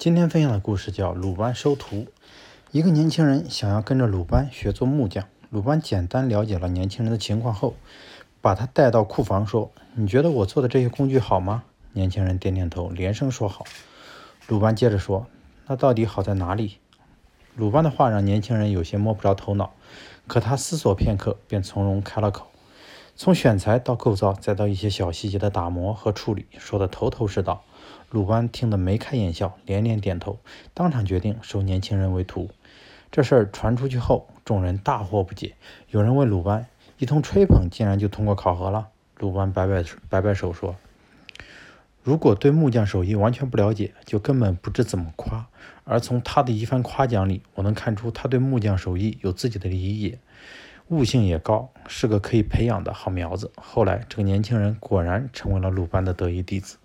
今天分享的故事叫《鲁班收徒》。一个年轻人想要跟着鲁班学做木匠。鲁班简单了解了年轻人的情况后，把他带到库房，说：“你觉得我做的这些工具好吗？”年轻人点点头，连声说好。鲁班接着说：“那到底好在哪里？”鲁班的话让年轻人有些摸不着头脑，可他思索片刻，便从容开了口。从选材到构造，再到一些小细节的打磨和处理，说得头头是道。鲁班听得眉开眼笑，连连点头，当场决定收年轻人为徒。这事儿传出去后，众人大惑不解。有人问鲁班：“一通吹捧，竟然就通过考核了？”鲁班摆摆摆摆手说：“如果对木匠手艺完全不了解，就根本不知怎么夸。而从他的一番夸奖里，我能看出他对木匠手艺有自己的理解。”悟性也高，是个可以培养的好苗子。后来，这个年轻人果然成为了鲁班的得意弟子。